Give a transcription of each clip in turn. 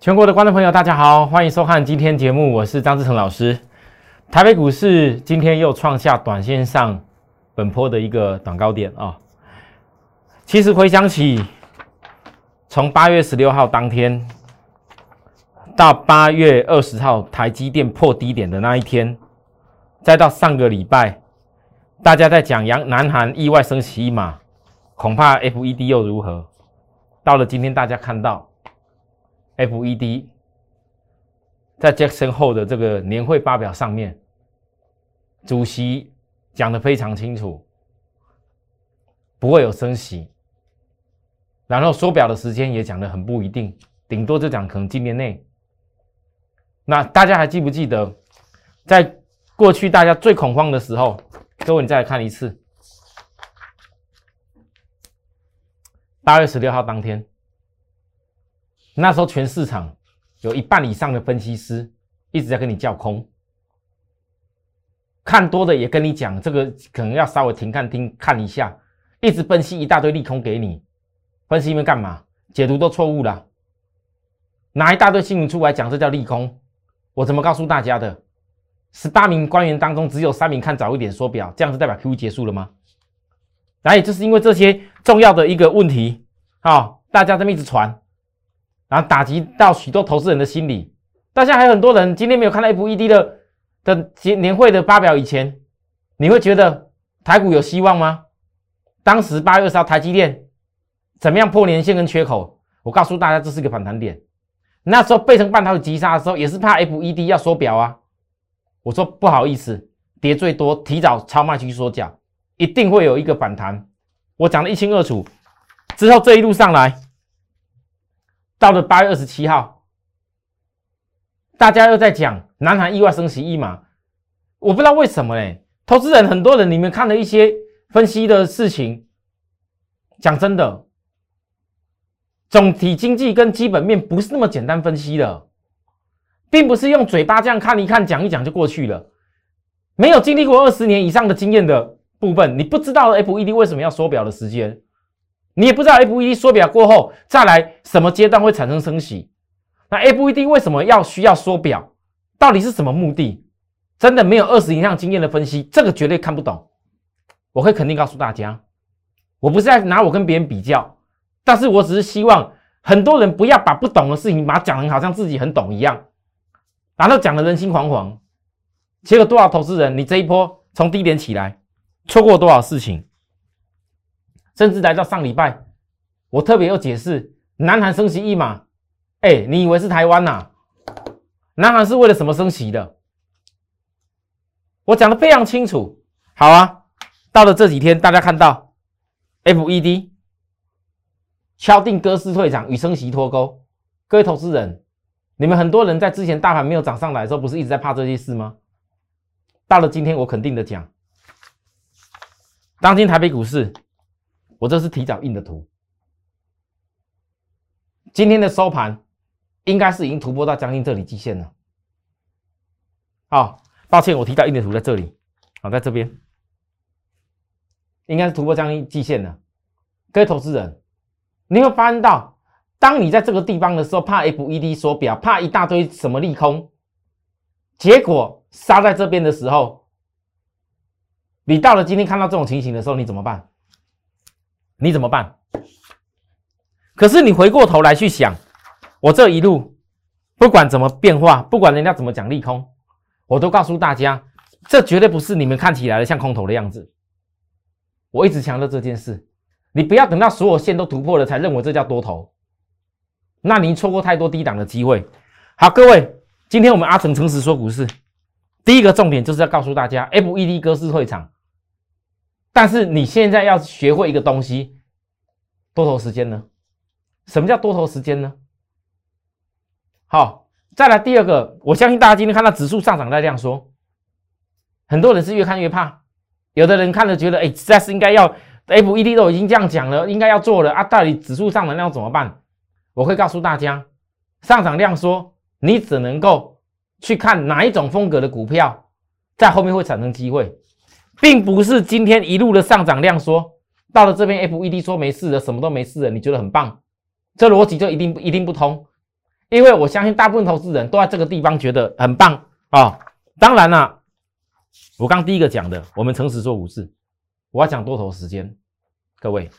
全国的观众朋友，大家好，欢迎收看今天节目，我是张志成老师。台北股市今天又创下短线上本波的一个短高点啊。其实回想起，从八月十六号当天到八月二十号台积电破低点的那一天，再到上个礼拜，大家在讲杨南韩意外升息一码，恐怕 FED 又如何？到了今天，大家看到。FED 在 Jackson 后的这个年会发表上面，主席讲的非常清楚，不会有升息，然后缩表的时间也讲的很不一定，顶多就讲可能今年内。那大家还记不记得，在过去大家最恐慌的时候，各位你再来看一次，八月十六号当天。那时候全市场有一半以上的分析师一直在跟你叫空，看多的也跟你讲，这个可能要稍微停看听看一下，一直分析一大堆利空给你，分析们干嘛？解读都错误了，拿一大堆新闻出来讲，这叫利空。我怎么告诉大家的？十八名官员当中只有三名看早一点缩表，这样子代表 Q 结束了吗？然后就是因为这些重要的一个问题，好，大家这么一直传。然后打击到许多投资人的心理，大家还有很多人今天没有看到 FED 的的年会的发表以前，你会觉得台股有希望吗？当时八月二十号台积电怎么样破年线跟缺口？我告诉大家，这是个反弹点。那时候背成半导体急杀的时候，也是怕 FED 要缩表啊。我说不好意思，跌最多，提早超卖区缩脚，一定会有一个反弹。我讲的一清二楚，之后这一路上来。到了八月二十七号，大家又在讲南韩意外升息一码，我不知道为什么嘞。投资人很多人，你们看了一些分析的事情，讲真的，总体经济跟基本面不是那么简单分析的，并不是用嘴巴这样看一看、讲一讲就过去了。没有经历过二十年以上的经验的部分，你不知道 FED 为什么要缩表的时间。你也不知道 FED 缩表过后再来什么阶段会产生升息，那 FED 为什么要需要缩表？到底是什么目的？真的没有二十以上经验的分析，这个绝对看不懂。我可以肯定告诉大家，我不是在拿我跟别人比较，但是我只是希望很多人不要把不懂的事情把它讲的好像自己很懂一样，然后讲的人心惶惶。结果多少投资人，你这一波从低点起来，错过多少事情？甚至来到上礼拜，我特别又解释，南韩升息一码，哎，你以为是台湾呐？南韩是为了什么升息的？我讲的非常清楚。好啊，到了这几天，大家看到 FED 敲定鸽式退场与升息脱钩。各位投资人，你们很多人在之前大盘没有涨上来的时候，不是一直在怕这些事吗？到了今天，我肯定的讲，当今台北股市。我这是提早印的图，今天的收盘应该是已经突破到将近这里极限了。好，抱歉，我提早印的图在这里，好，在这边，应该是突破将近极限了。各位投资人，你会发现到，当你在这个地方的时候，怕 FED 缩表，怕一大堆什么利空，结果杀在这边的时候，你到了今天看到这种情形的时候，你怎么办？你怎么办？可是你回过头来去想，我这一路不管怎么变化，不管人家怎么讲利空，我都告诉大家，这绝对不是你们看起来的像空头的样子。我一直强调这件事，你不要等到所有线都突破了才认为这叫多头，那您错过太多低档的机会。好，各位，今天我们阿成诚实说股市，第一个重点就是要告诉大家，FED 歌式退场。但是你现在要学会一个东西，多头时间呢？什么叫多头时间呢？好，再来第二个，我相信大家今天看到指数上涨在这样说，很多人是越看越怕，有的人看了觉得，哎，实在是应该要，FED 都已经这样讲了，应该要做了啊，到底指数上涨量怎么办？我会告诉大家，上涨量说，你只能够去看哪一种风格的股票，在后面会产生机会。并不是今天一路的上涨量说到了这边，FED 说没事的，什么都没事了，你觉得很棒？这逻辑就一定一定不通，因为我相信大部分投资人都在这个地方觉得很棒啊。当然了，我刚第一个讲的，我们诚实说股市，我要讲多头时间。各位，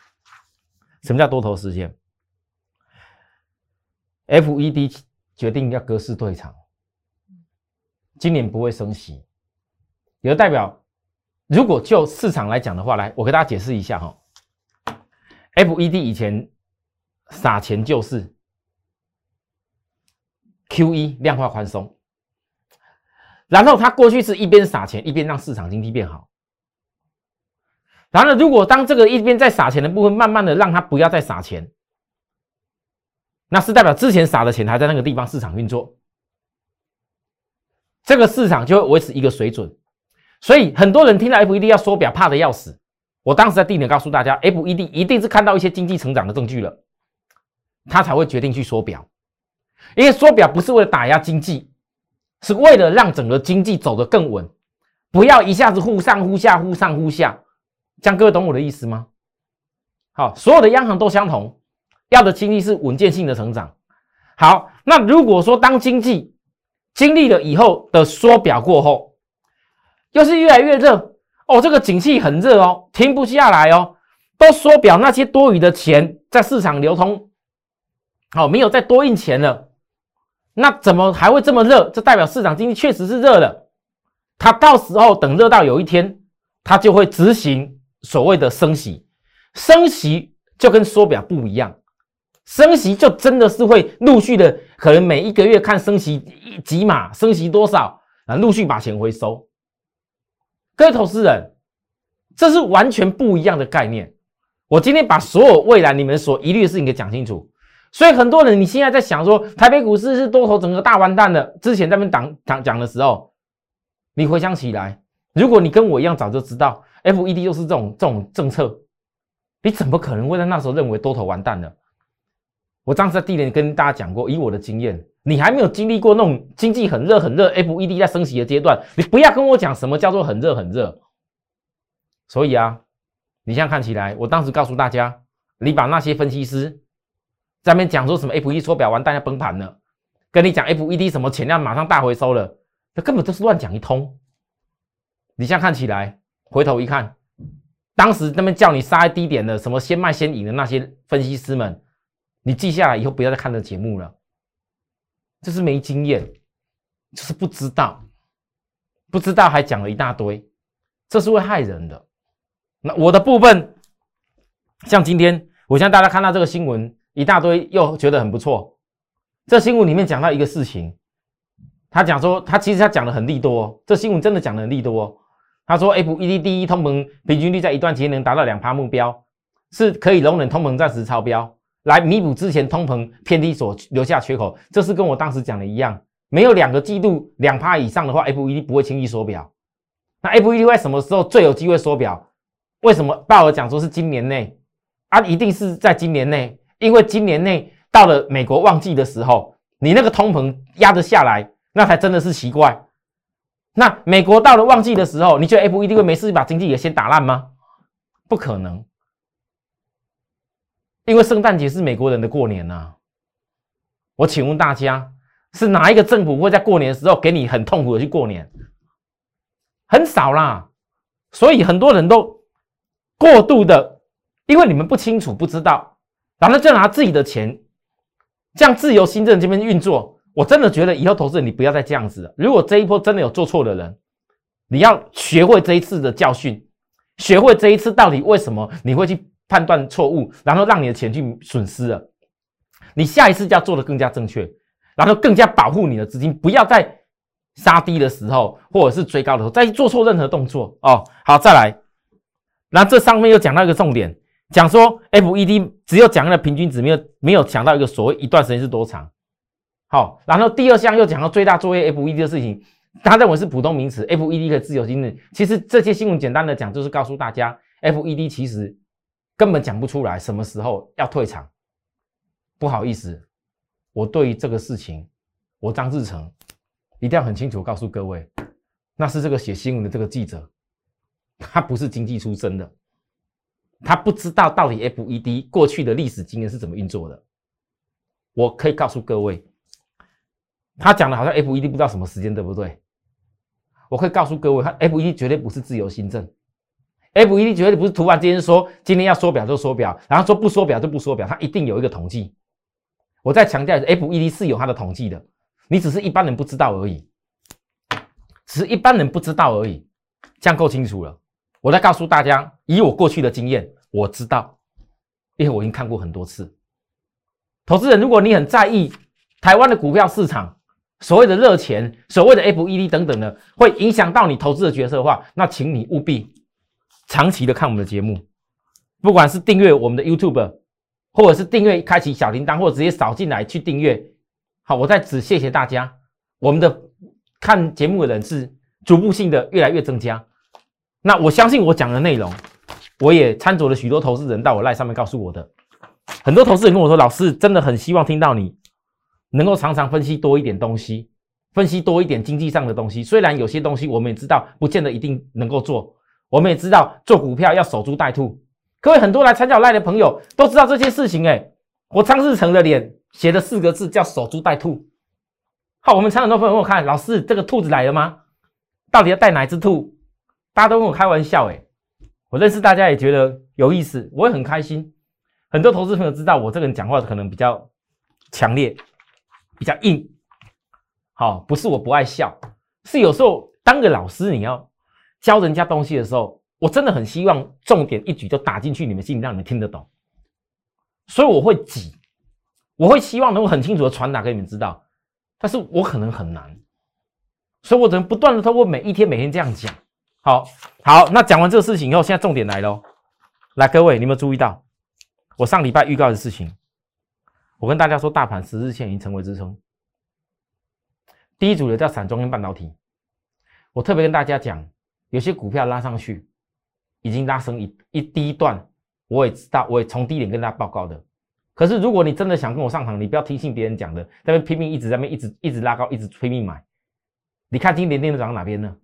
什么叫多头时间？FED 决定要割市退场，今年不会升息，也就代表，如果就市场来讲的话，来，我给大家解释一下哈。FED 以前撒钱就是。Q E 量化宽松，然后他过去是一边撒钱一边让市场经济变好。然后，如果当这个一边在撒钱的部分慢慢的让他不要再撒钱，那是代表之前撒的钱还在那个地方市场运作，这个市场就会维持一个水准。所以很多人听到 F E D 要缩表怕的要死。我当时在地点告诉大家，F E D 一定是看到一些经济成长的证据了，他才会决定去缩表。因为缩表不是为了打压经济，是为了让整个经济走得更稳，不要一下子忽上忽下，忽上忽下。这样各位懂我的意思吗？好，所有的央行都相同，要的经济是稳健性的成长。好，那如果说当经济经历了以后的缩表过后，又是越来越热哦，这个景气很热哦，停不下来哦，都缩表，那些多余的钱在市场流通，好，没有再多印钱了。那怎么还会这么热？这代表市场经济确实是热的。它到时候等热到有一天，它就会执行所谓的升息。升息就跟缩表不一样，升息就真的是会陆续的，可能每一个月看升息几码，升息多少啊，陆续把钱回收。各位投资人，这是完全不一样的概念。我今天把所有未来你们所疑虑的事情给讲清楚。所以很多人，你现在在想说台北股市是多头整个大完蛋的。之前在那边讲讲讲的时候，你回想起来，如果你跟我一样早就知道 F E D 又是这种这种政策，你怎么可能会在那时候认为多头完蛋了？我当时在地里跟大家讲过，以我的经验，你还没有经历过那种经济很热很热，F E D 在升息的阶段，你不要跟我讲什么叫做很热很热。所以啊，你现在看起来，我当时告诉大家，你把那些分析师。在面讲说什么 F E D 缩表完，大家崩盘了。跟你讲 F E D 什么钱量马上大回收了，那根本都是乱讲一通。你现在看起来，回头一看，当时那边叫你杀低点的，什么先卖先赢的那些分析师们，你记下来以后不要再看这节目了。这是没经验，就是不知道，不知道还讲了一大堆，这是会害人的。那我的部分，像今天，我相信大家看到这个新闻。一大堆又觉得很不错。这新闻里面讲到一个事情，他讲说他其实他讲的很利多。这新闻真的讲的很利多。他说 F E D 第一通膨平均率在一段期间能达到两趴目标，是可以容忍通膨暂时超标，来弥补之前通膨偏低所留下缺口。这是跟我当时讲的一样，没有两个季度两趴以上的话，F E D 不会轻易缩表。那 F E D 在什么时候最有机会缩表？为什么鲍尔讲说是今年内？啊，一定是在今年内。因为今年内到了美国旺季的时候，你那个通膨压得下来，那才真的是奇怪。那美国到了旺季的时候，你觉得 F E D 会没事把经济也先打烂吗？不可能，因为圣诞节是美国人的过年呐。我请问大家，是哪一个政府会在过年的时候给你很痛苦的去过年？很少啦。所以很多人都过度的，因为你们不清楚不知道。然后就拿自己的钱，这样自由新政这边运作，我真的觉得以后投资人你不要再这样子了。如果这一波真的有做错的人，你要学会这一次的教训，学会这一次到底为什么你会去判断错误，然后让你的钱去损失了。你下一次就要做的更加正确，然后更加保护你的资金，不要在杀低的时候或者是追高的时候再做错任何动作哦。好，再来，那这上面又讲到一个重点。讲说 F E D 只有讲了平均值，没有没有讲到一个所谓一段时间是多长。好，然后第二项又讲到最大作业 F E D 的事情，他认为是普通名词，F E D 的自由心证。其实这些新闻简单的讲，就是告诉大家，F E D 其实根本讲不出来什么时候要退场。不好意思，我对于这个事情，我张志成一定要很清楚告诉各位，那是这个写新闻的这个记者，他不是经济出身的。他不知道到底 F E D 过去的历史经验是怎么运作的。我可以告诉各位，他讲的好像 FED 不知道什么时间，对不对？我可以告诉各位，他 FED 绝对不是自由新政，FED 绝对不是突然之间说今天要缩表就缩表，然后说不缩表就不缩表，它一定有一个统计。我再强调，FED 是有它的统计的，你只是一般人不知道而已，只是一般人不知道而已，这样够清楚了。我再告诉大家，以我过去的经验，我知道，因为我已经看过很多次。投资人，如果你很在意台湾的股票市场，所谓的热钱，所谓的 FED 等等的，会影响到你投资的决策的话，那请你务必长期的看我们的节目，不管是订阅我们的 YouTube。或者是订阅开启小铃铛，或者直接扫进来去订阅。好，我在此谢谢大家。我们的看节目的人是逐步性的越来越增加。那我相信我讲的内容，我也参酌了许多投资人到我赖上面告诉我的。很多投资人跟我说，老师真的很希望听到你能够常常分析多一点东西，分析多一点经济上的东西。虽然有些东西我们也知道，不见得一定能够做。我们也知道做股票要守株待兔。各位很多来参加赖的朋友都知道这些事情哎，我张志成的脸写的四个字叫守株待兔。好，我们常很多朋友问我看，老师这个兔子来了吗？到底要带哪只兔？大家都跟我开玩笑哎，我认识大家也觉得有意思，我也很开心。很多投资朋友知道我这个人讲话可能比较强烈，比较硬。好，不是我不爱笑，是有时候当个老师你要教人家东西的时候。我真的很希望重点一举就打进去你们心里，让你们听得懂。所以我会挤，我会希望能够很清楚的传达给你们知道。但是我可能很难，所以我只能不断的通过每一天每天这样讲。好，好，那讲完这个事情以后，现在重点来喽。来，各位，你们注意到我上礼拜预告的事情？我跟大家说，大盘十日线已经成为支撑。第一组的叫散装跟半导体，我特别跟大家讲，有些股票拉上去。已经拉升一一第一段，我也知道，我也从低点跟大家报告的。可是如果你真的想跟我上场，你不要听信别人讲的，在那拼命一直在那一直一直拉高，一直拼命买。你看今年电子涨到哪边呢？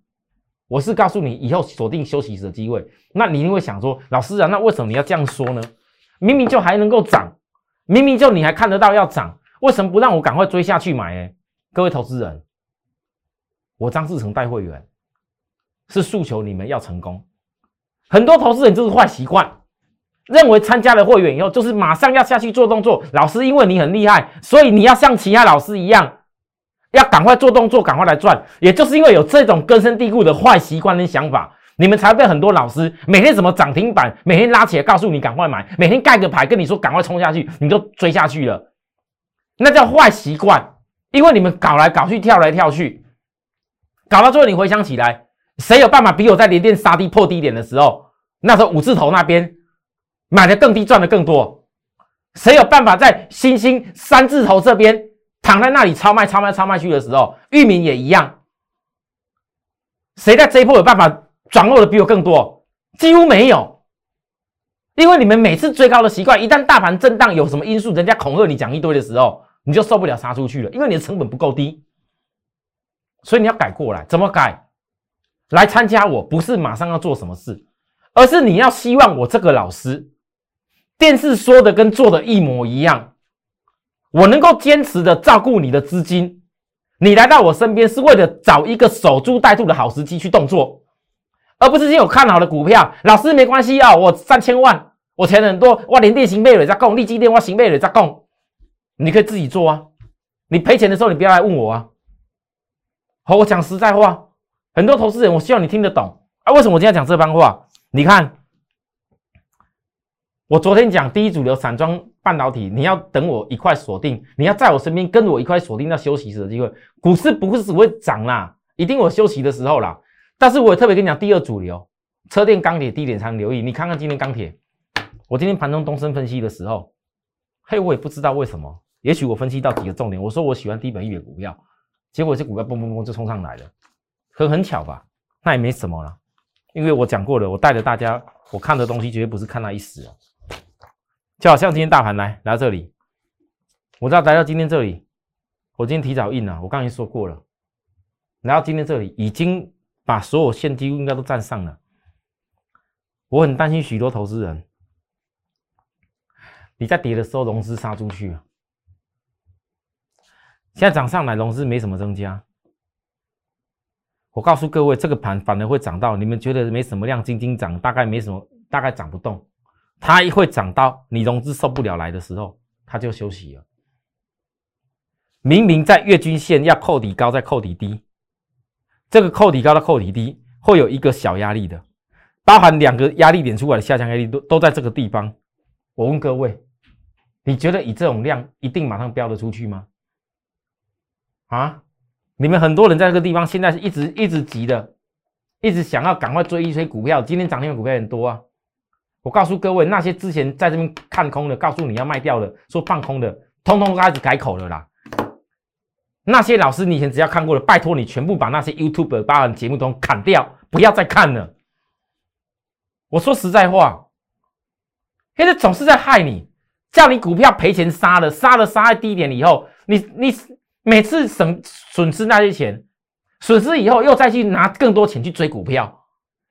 我是告诉你，以后锁定休息时的机会。那你一定会想说，老师啊，那为什么你要这样说呢？明明就还能够涨，明明就你还看得到要涨，为什么不让我赶快追下去买？哎，各位投资人，我张志成带会员是诉求你们要成功。很多投资人就是坏习惯，认为参加了会员以后就是马上要下去做动作。老师，因为你很厉害，所以你要像其他老师一样，要赶快做动作，赶快来赚。也就是因为有这种根深蒂固的坏习惯跟想法，你们才被很多老师每天什么涨停板，每天拉起来告诉你赶快买，每天盖个牌跟你说赶快冲下去，你就追下去了。那叫坏习惯，因为你们搞来搞去，跳来跳去，搞到最后你回想起来。谁有办法比我在连电杀低破低点的时候，那时候五字头那边买的更低，赚的更多？谁有办法在星星三字头这边躺在那里超卖、超卖、超卖去的时候，域名也一样？谁在这一波有办法掌握的比我更多？几乎没有，因为你们每次追高的习惯，一旦大盘震荡，有什么因素，人家恐吓你讲一堆的时候，你就受不了杀出去了，因为你的成本不够低，所以你要改过来，怎么改？来参加我不是马上要做什么事，而是你要希望我这个老师电视说的跟做的一模一样，我能够坚持的照顾你的资金，你来到我身边是为了找一个守株待兔的好时机去动作，而不是有看好的股票，老师没关系啊，我三千万，我钱很多，我连电行贝瑞在供，立基电我行贝瑞在供，你可以自己做啊，你赔钱的时候你不要来问我啊，好，我讲实在话。很多投资人，我希望你听得懂啊！为什么我今天讲这番话？你看，我昨天讲第一主流散装半导体，你要等我一块锁定，你要在我身边跟我一块锁定到休息时的机会。股市不是只会涨啦，一定有休息的时候啦。但是我也特别跟你讲，第二主流车电钢铁低点才能留意。你看看今天钢铁，我今天盘中东升分析的时候，嘿，我也不知道为什么，也许我分析到几个重点，我说我喜欢低本一的股票，结果这股票嘣嘣嘣就冲上来了。可很巧吧？那也没什么了，因为我讲过了，我带着大家，我看的东西绝对不是看那一时啊。就好像今天大盘来来到这里，我知道来到今天这里，我今天提早印了，我刚才说过了，来到今天这里已经把所有线几乎应该都站上了。我很担心许多投资人，你在跌的时候融资杀出去，现在涨上来，融资没什么增加。我告诉各位，这个盘反而会涨到你们觉得没什么量，晶晶涨，大概没什么，大概涨不动。它一会涨到你融资受不了来的时候，它就休息了。明明在月均线要扣底高，再扣底低，这个扣底高的扣底低会有一个小压力的，包含两个压力点出来的下降压力都都在这个地方。我问各位，你觉得以这种量一定马上飙得出去吗？啊？你们很多人在这个地方现在是一直一直急的，一直想要赶快追一追股票。今天涨停的股票很多啊！我告诉各位，那些之前在这边看空的，告诉你要卖掉的，说放空的，通通开始改口了啦。那些老师你以前只要看过的，拜托你全部把那些 YouTube 八含节目都砍掉，不要再看了。我说实在话，现在总是在害你，叫你股票赔钱杀了，杀了杀在低点以后，你你。每次省损失那些钱，损失以后又再去拿更多钱去追股票，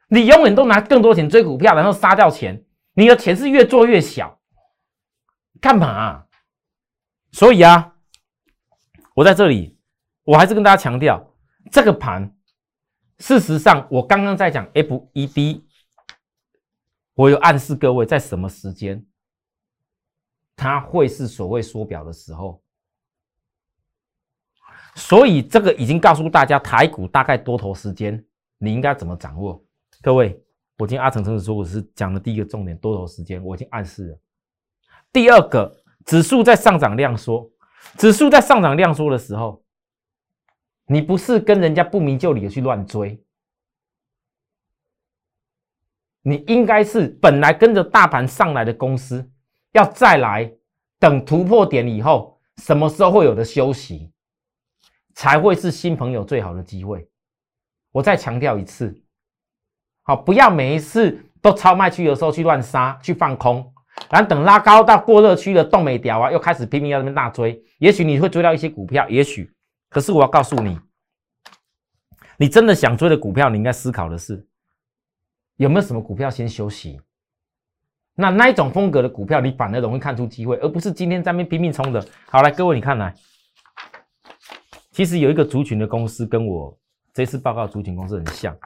你永远都拿更多钱追股票，然后杀掉钱，你的钱是越做越小，干嘛？所以啊，我在这里，我还是跟大家强调，这个盘，事实上我刚刚在讲 FED，我有暗示各位在什么时间，它会是所谓缩表的时候。所以这个已经告诉大家，台股大概多头时间，你应该怎么掌握？各位，我今天阿成曾子说我是讲的第一个重点，多头时间我已经暗示了。第二个，指数在上涨量缩，指数在上涨量缩的时候，你不是跟人家不明就里的去乱追，你应该是本来跟着大盘上来的公司，要再来等突破点以后，什么时候会有的休息？才会是新朋友最好的机会。我再强调一次，好，不要每一次都超卖区的时候去乱杀、去放空，然后等拉高到过热区的动没掉啊，又开始拼命要那边大追。也许你会追到一些股票，也许，可是我要告诉你，你真的想追的股票，你应该思考的是，有没有什么股票先休息？那那一种风格的股票，你反而容易看出机会，而不是今天在那边拼命冲的。好，来，各位，你看来。其实有一个族群的公司跟我这次报告族群公司很像，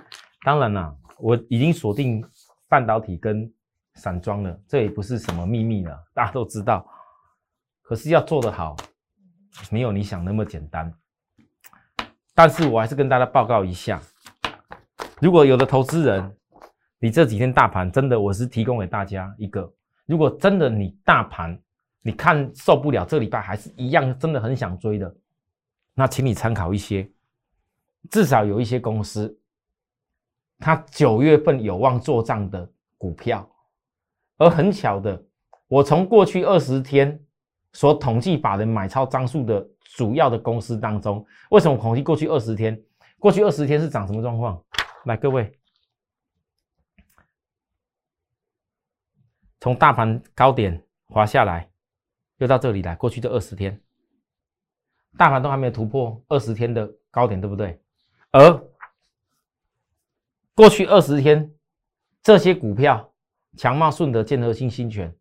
当然啦，我已经锁定半导体跟散装了，这也不是什么秘密了，大家都知道。可是要做得好，没有你想那么简单。但是我还是跟大家报告一下，如果有的投资人，你这几天大盘真的，我是提供给大家一个，如果真的你大盘你看受不了，这礼拜还是一样，真的很想追的。那请你参考一些，至少有一些公司，它九月份有望做账的股票，而很巧的，我从过去二十天所统计法人买超张数的主要的公司当中，为什么统计过去二十天？过去二十天是涨什么状况？来，各位，从大盘高点滑下来，又到这里来，过去这二十天。大盘都还没有突破二十天的高点，对不对？而过去二十天这些股票，强茂、顺德、建和新、新权，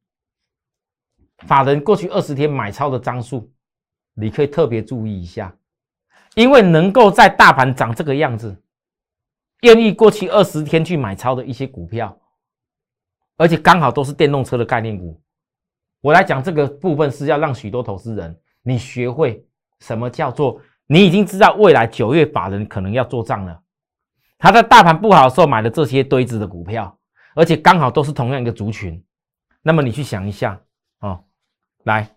法人过去二十天买超的张数，你可以特别注意一下，因为能够在大盘涨这个样子，愿意过去二十天去买超的一些股票，而且刚好都是电动车的概念股。我来讲这个部分是要让许多投资人你学会。什么叫做你已经知道未来九月法人可能要做账了？他在大盘不好的时候买的这些堆子的股票，而且刚好都是同样一个族群。那么你去想一下哦，来，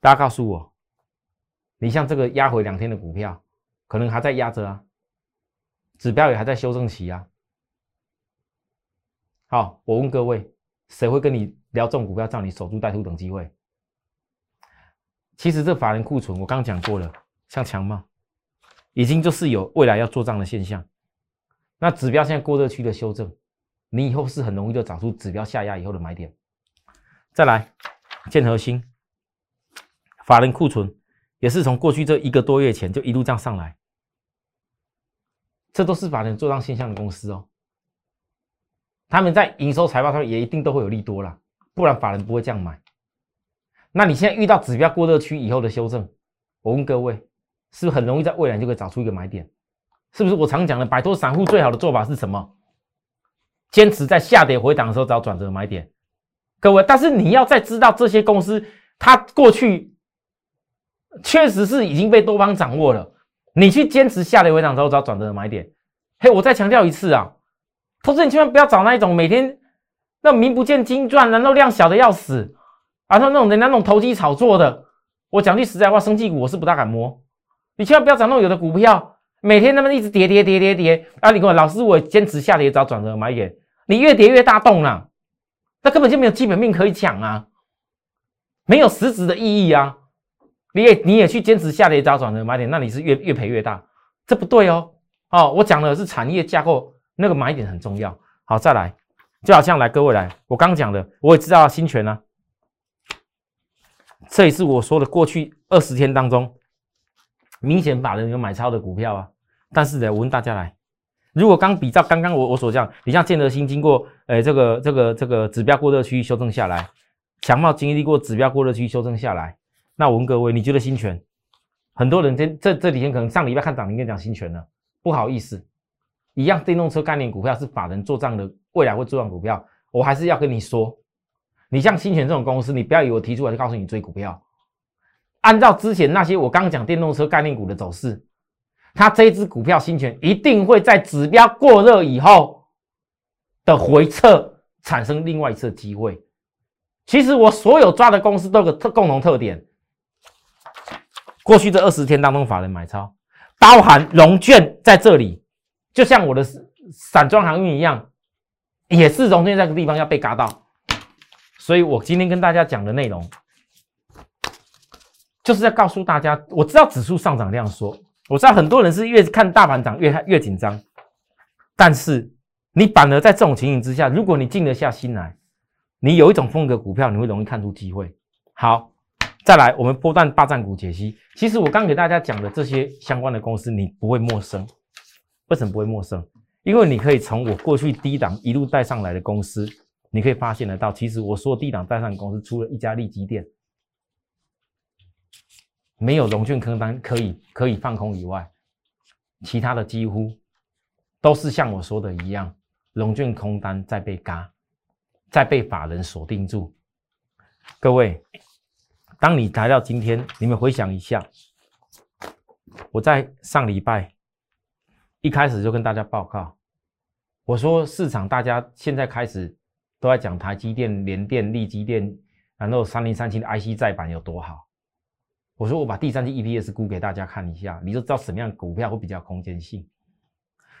大家告诉我，你像这个压回两天的股票，可能还在压着啊，指标也还在修正期啊。好，我问各位，谁会跟你聊这种股票，叫你守株待兔等机会？其实这法人库存，我刚刚讲过了，像强茂，已经就是有未来要做账的现象。那指标现在过热区的修正，你以后是很容易就找出指标下压以后的买点。再来，建核心，法人库存也是从过去这一个多月前就一路这样上来，这都是法人做账现象的公司哦。他们在营收财报上也一定都会有利多啦，不然法人不会这样买。那你现在遇到指标过热区以后的修正，我问各位，是不是很容易在未来就可以找出一个买点？是不是我常讲的摆脱散户最好的做法是什么？坚持在下跌回档的时候找转折买点。各位，但是你要再知道这些公司，它过去确实是已经被多方掌握了。你去坚持下跌回档之后找转折买点。嘿，我再强调一次啊，投资你千万不要找那一种每天那名不见经传，然后量小的要死，然后那种人家那种投机炒作的。我讲句实在话，生技股我是不大敢摸。你千万不要找那种有的股票，每天那么一直跌跌跌跌跌啊！你跟我老师，我坚持下跌找转折买点，你越跌越大动了。那根本就没有基本面可以讲啊，没有实质的意义啊！你也你也去坚持下跌找转折买点，那你是越越赔越大，这不对哦。哦，我讲的是产业架构，那个买点很重要。好，再来，就好像来各位来，我刚讲的，我也知道新权呢，这也是我说的过去二十天当中，明显把人有买超的股票啊。但是呢，我问大家来。如果刚比照刚刚我我所讲，你像建德新经过诶这个这个这个指标过热区修正下来，强茂经历过指标过热区修正下来，那我问各位，你觉得新权？很多人这这这几天可能上礼拜看涨停跟讲新权了，不好意思，一样电动车概念股票是法人做账的，未来会做账股票，我还是要跟你说，你像新泉这种公司，你不要以为我提出来就告诉你追股票，按照之前那些我刚讲电动车概念股的走势。它这只股票新泉一定会在指标过热以后的回撤产生另外一次机会。其实我所有抓的公司都有个特共同特点，过去这二十天当中法人买超，包含融券在这里，就像我的散装航运一样，也是融券这个地方要被嘎到。所以我今天跟大家讲的内容，就是在告诉大家，我知道指数上涨这样说。我知道很多人是越看大盘涨越越紧张，但是你反而在这种情形之下，如果你静得下心来，你有一种风格股票，你会容易看出机会。好，再来我们波段霸占股解析。其实我刚给大家讲的这些相关的公司，你不会陌生。为什么不会陌生？因为你可以从我过去低档一路带上来的公司，你可以发现得到，其实我说低档带上公司，除了一家利基店。没有融券空单可以可以放空以外，其他的几乎都是像我说的一样，融券空单在被嘎，在被法人锁定住。各位，当你来到今天，你们回想一下，我在上礼拜一开始就跟大家报告，我说市场大家现在开始都在讲台积电、联电、力积电，然后三零三七的 IC 再版有多好。我说我把第三季 EPS 估给大家看一下，你就知道什么样的股票会比较空间性。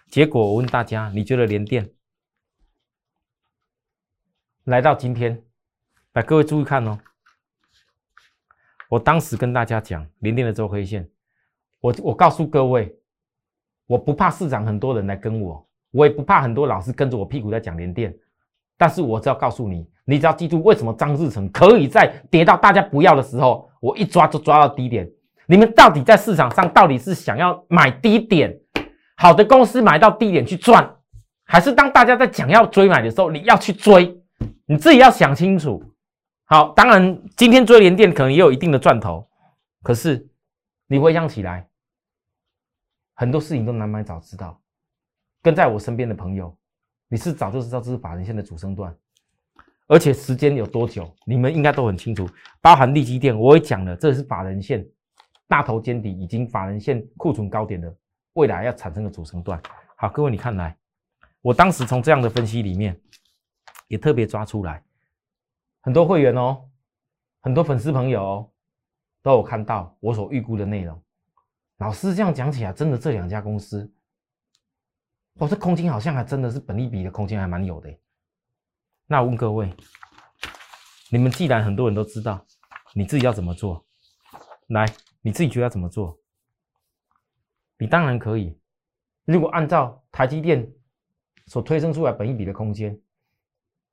结果我问大家，你觉得联电来到今天，来各位注意看哦。我当时跟大家讲联电的周黑线，我我告诉各位，我不怕市场很多人来跟我，我也不怕很多老师跟着我屁股在讲联电，但是我只要告诉你，你只要记住为什么张志成可以在跌到大家不要的时候。我一抓就抓到低点，你们到底在市场上到底是想要买低点，好的公司买到低点去赚，还是当大家在讲要追买的时候你要去追，你自己要想清楚。好，当然今天追连电可能也有一定的赚头，可是你回想起来，很多事情都难买早知道。跟在我身边的朋友，你是早就知道这是法人线的主升段。而且时间有多久，你们应该都很清楚。包含利基电，我也讲了，这是法人线大头尖底，已经法人线库存高点的，未来要产生的主升段。好，各位你看来，我当时从这样的分析里面，也特别抓出来，很多会员哦，很多粉丝朋友都有看到我所预估的内容。老师这样讲起来，真的这两家公司，哇，这空间好像还真的是本利比的空间还蛮有的。那我问各位，你们既然很多人都知道，你自己要怎么做？来，你自己觉得要怎么做？你当然可以。如果按照台积电所推升出来本一比的空间，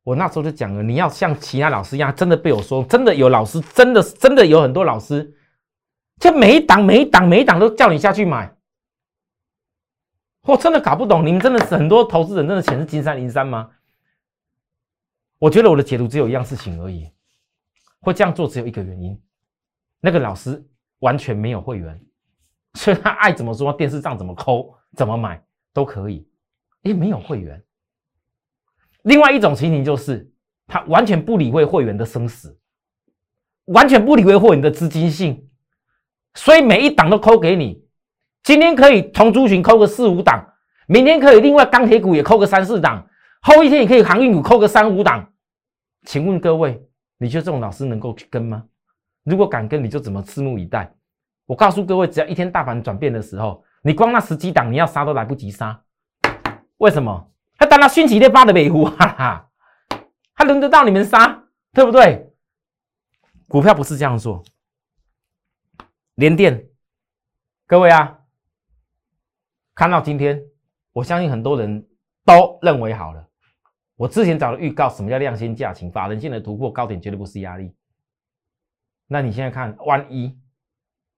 我那时候就讲了，你要像其他老师一样，真的被我说，真的有老师，真的真的有很多老师，就每一档每一档每一档都叫你下去买。我真的搞不懂，你们真的是很多投资人真的钱是金山银山吗？我觉得我的解读只有一样事情而已，会这样做只有一个原因，那个老师完全没有会员，所以他爱怎么说电视上怎么抠怎么买都可以，因为没有会员。另外一种情形就是他完全不理会会员的生死，完全不理会会员的资金性，所以每一档都抠给你。今天可以同族群扣个四五档，明天可以另外钢铁股也扣个三四档，后一天也可以航运股扣个三五档。请问各位，你觉得这种老师能够去跟吗？如果敢跟，你就怎么拭目以待。我告诉各位，只要一天大盘转变的时候，你光那十几档你要杀都来不及杀。为什么？他当他迅起列发的美湖，哈哈，还轮得到你们杀，对不对？股票不是这样做。连电，各位啊。看到今天，我相信很多人都认为好了。我之前找的预告，什么叫量先价情？法人性的突破高点绝对不是压力。那你现在看，万一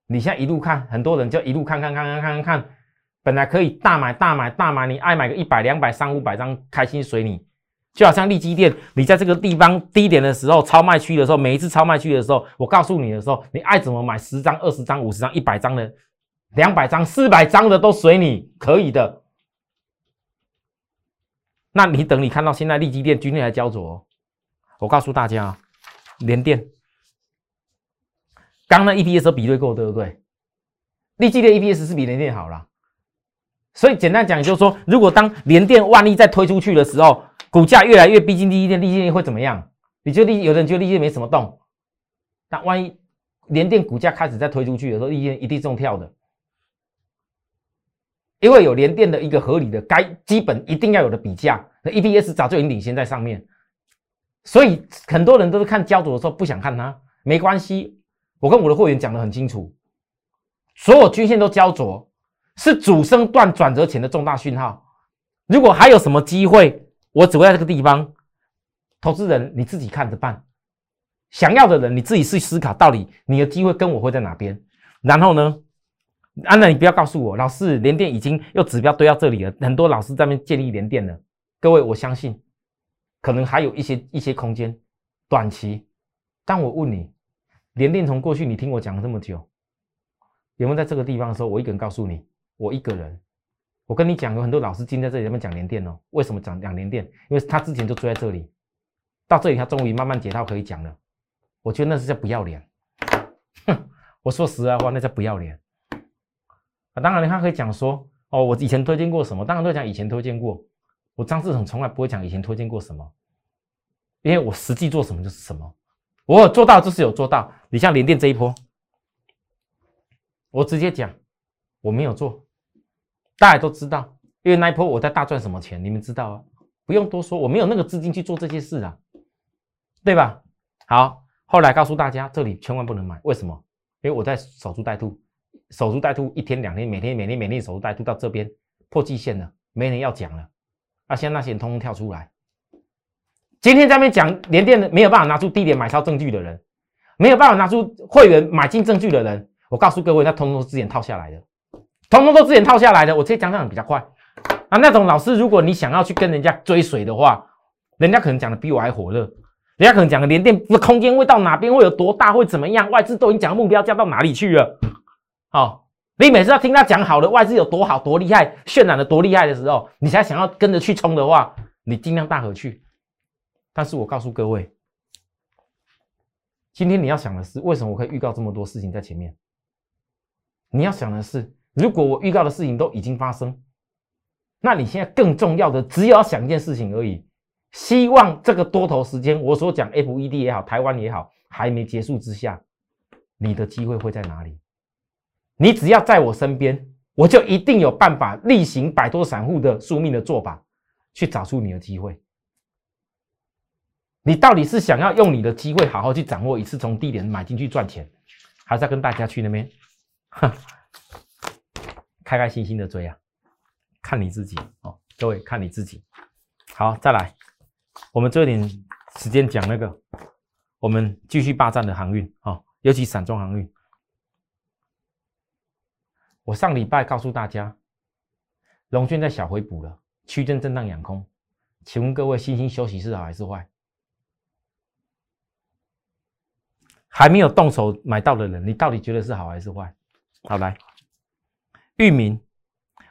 你现在一路看，很多人就一路看看看看看看看，本来可以大买大买大买，你爱买个一百两百三五百张，开心随你。就好像利基店，你在这个地方低点的时候，超卖区的时候，每一次超卖区的时候，我告诉你的时候，你爱怎么买十张、二十张、五十张、一百张的。两百张、四百张的都随你，可以的。那你等你看到现在利基店今天还焦灼，我告诉大家，联电刚那 EPS 比对过，对不对？利基店 EPS 是比联电好了，所以简单讲就是说，如果当联电万一再推出去的时候，股价越来越逼近利基店，利基店会怎么样？你觉得利有人觉得利基没什么动，但万一联电股价开始再推出去的时候，利基一定中跳的。因为有连电的一个合理的该基本一定要有的比价，那 EPS 早就已经领先在上面，所以很多人都是看焦灼的时候不想看它，没关系，我跟我的会员讲的很清楚，所有均线都焦灼，是主升段转折前的重大讯号。如果还有什么机会，我只会在这个地方，投资人你自己看着办，想要的人你自己去思考，到底你的机会跟我会在哪边，然后呢？安娜，你不要告诉我，老师连电已经又指标堆到这里了，很多老师在那边建立连电了。各位，我相信可能还有一些一些空间，短期。但我问你，连电从过去你听我讲了这么久，有没有在这个地方的时候，我一个人告诉你，我一个人，我跟你讲，有很多老师今天在这里面讲连电哦。为什么讲讲连电？因为他之前就追在这里，到这里他终于慢慢解套可以讲了。我觉得那是叫不要脸。哼，我说实在话，那叫不要脸。当然，他可以讲说，哦，我以前推荐过什么？当然都讲以前推荐过。我张志成从来不会讲以前推荐过什么，因为我实际做什么就是什么。我有做到就是有做到。你像联电这一波，我直接讲我没有做，大家都知道，因为那一波我在大赚什么钱，你们知道啊，不用多说，我没有那个资金去做这些事啊，对吧？好，后来告诉大家，这里千万不能买，为什么？因为我在守株待兔。守株待兔一天两天，每天每天每天守株待兔到这边破季线了，没人要讲了。啊，现在那些人通通跳出来。今天在那边讲连电的，没有办法拿出低点买超证据的人，没有办法拿出会员买进证据的人，我告诉各位，那通通都之前套下来的，通通都之前套下来的。我直接讲讲比较快。啊，那种老师，如果你想要去跟人家追随的话，人家可能讲的比我还火热，人家可能讲的连电的空间会到哪边，会有多大，会怎么样，外资都已经讲目标价到哪里去了。好，你每次要听他讲好的外资有多好多厉害，渲染的多厉害的时候，你才想要跟着去冲的话，你尽量大合去。但是我告诉各位，今天你要想的是，为什么我可以预告这么多事情在前面？你要想的是，如果我预告的事情都已经发生，那你现在更重要的只有要想一件事情而已。希望这个多头时间，我所讲 FED 也好，台湾也好，还没结束之下，你的机会会在哪里？你只要在我身边，我就一定有办法例行摆脱散户的宿命的做法，去找出你的机会。你到底是想要用你的机会好好去掌握一次从低点买进去赚钱，还是要跟大家去那边，开开心心的追啊？看你自己哦，各位看你自己。好，再来，我们这点时间讲那个，我们继续霸占的航运啊，尤其散装航运。我上礼拜告诉大家，龙券在小回补了，区间震荡养空，请问各位，星星休息是好还是坏？还没有动手买到的人，你到底觉得是好还是坏？好来，域名，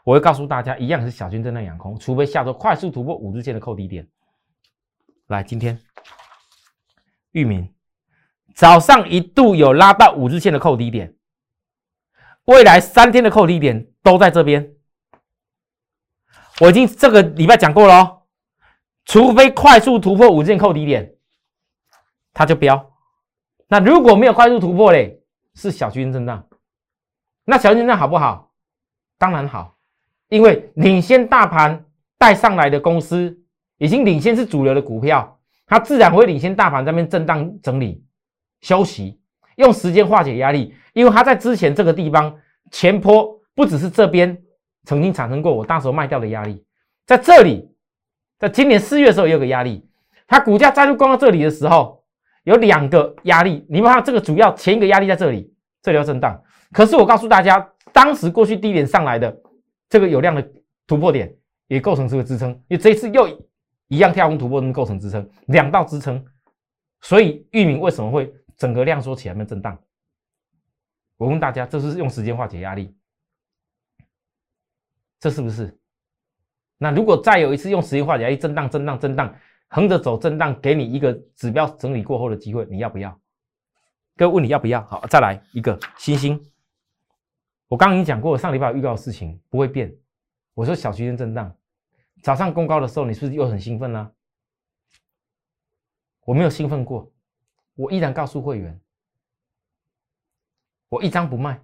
我会告诉大家，一样是小军震荡养空，除非下周快速突破五日线的扣低点。来，今天域名早上一度有拉到五日线的扣低点，未来三天的扣低点都在这边。我已经这个礼拜讲过了，除非快速突破五日线扣底点，它就飙。那如果没有快速突破嘞，是小区间震荡。那小区间震荡好不好？当然好，因为领先大盘带上来的公司，已经领先是主流的股票，它自然会领先大盘这边震荡整理休息，用时间化解压力。因为它在之前这个地方前坡不只是这边。曾经产生过我当时候卖掉的压力，在这里，在今年四月的时候也有个压力，它股价再度攻到这里的时候，有两个压力。你们看这个主要前一个压力在这里，这里要震荡。可是我告诉大家，当时过去低点上来的这个有量的突破点，也构成这个支撑。因为这一次又一样跳空突破，能构成支撑，两道支撑。所以域名为什么会整个量缩起来没有震荡？我问大家，这是用时间化解压力。这是不是？那如果再有一次用时间化解压力震荡、震荡、震荡，横着走震荡，给你一个指标整理过后的机会，你要不要？各位问你要不要？好，再来一个星星。我刚刚已经讲过，上礼拜预告的事情不会变。我说小区间震荡，早上公告的时候，你是不是又很兴奋呢？我没有兴奋过，我依然告诉会员，我一张不卖，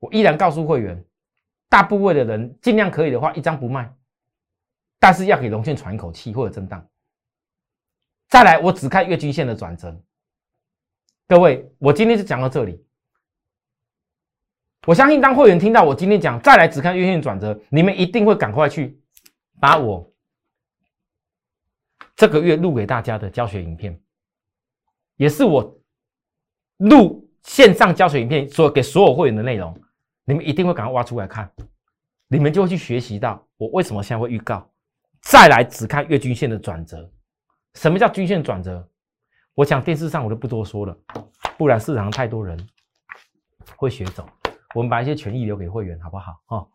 我依然告诉会员。大部位的人尽量可以的话，一张不卖，但是要给龙线喘一口气或者震荡。再来，我只看月均线的转折。各位，我今天就讲到这里。我相信当会员听到我今天讲再来只看月线转折，你们一定会赶快去把我这个月录给大家的教学影片，也是我录线上教学影片所给所有会员的内容。你们一定会赶快挖出来看，你们就会去学习到我为什么现在会预告，再来只看月均线的转折。什么叫均线转折？我想电视上我就不多说了，不然市场上太多人会学走。我们把一些权益留给会员，好不好？哈，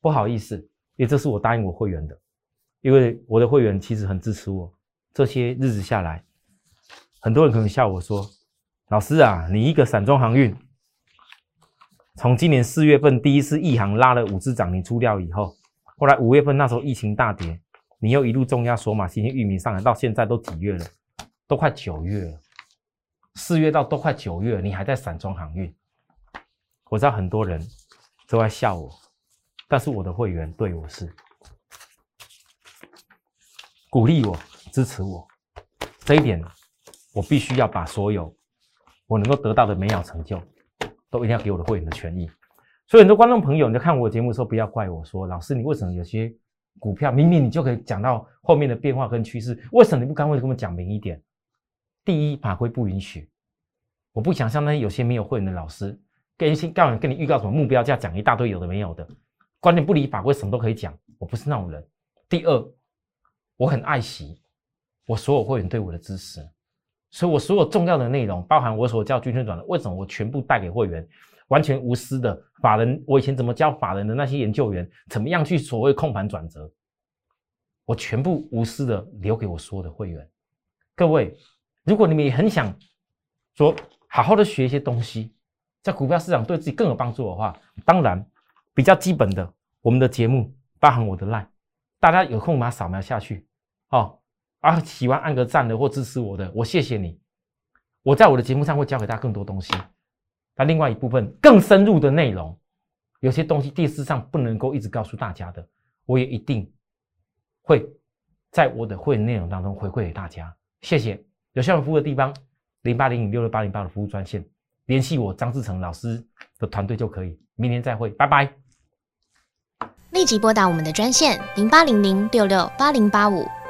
不好意思，因为这是我答应我会员的，因为我的会员其实很支持我。这些日子下来，很多人可能笑我说：“老师啊，你一个散装航运。”从今年四月份第一次一航拉了五只涨停出掉以后，后来五月份那时候疫情大跌，你又一路重压索马新兴域名上来，到现在都几月了？都快九月了。四月到都快九月了，你还在散装航运？我知道很多人都在笑我，但是我的会员对我是鼓励我、支持我，这一点我必须要把所有我能够得到的美好成就。都一定要给我的会员的权益，所以很多观众朋友，你在看我的节目的时候，不要怪我说，老师，你为什么有些股票明明你就可以讲到后面的变化跟趋势，为什么你不干脆跟我们讲明一点？第一，法规不允许，我不想像那些有些没有会员的老师，跟一些告诉跟你预告什么目标价，讲一大堆有的没有的，观念不理法规，什么都可以讲，我不是那种人。第二，我很爱惜我所有会员对我的支持。所以，我所有重要的内容，包含我所教军训转的，为什么我全部带给会员，完全无私的法人。我以前怎么教法人的那些研究员，怎么样去所谓控盘转折，我全部无私的留给我所有的会员。各位，如果你们也很想说好好的学一些东西，在股票市场对自己更有帮助的话，当然比较基本的，我们的节目包含我的 line，大家有空把它扫描下去，哦。啊，喜欢按个赞的或支持我的，我谢谢你。我在我的节目上会教给大家更多东西。那另外一部分更深入的内容，有些东西电视上不能够一直告诉大家的，我也一定会在我的会员内容当中回馈给大家。谢谢。有需要服务的地方，零八零零六六八零八的服务专线，联系我张志成老师的团队就可以。明天再会，拜拜。立即拨打我们的专线零八零零六六八零八五。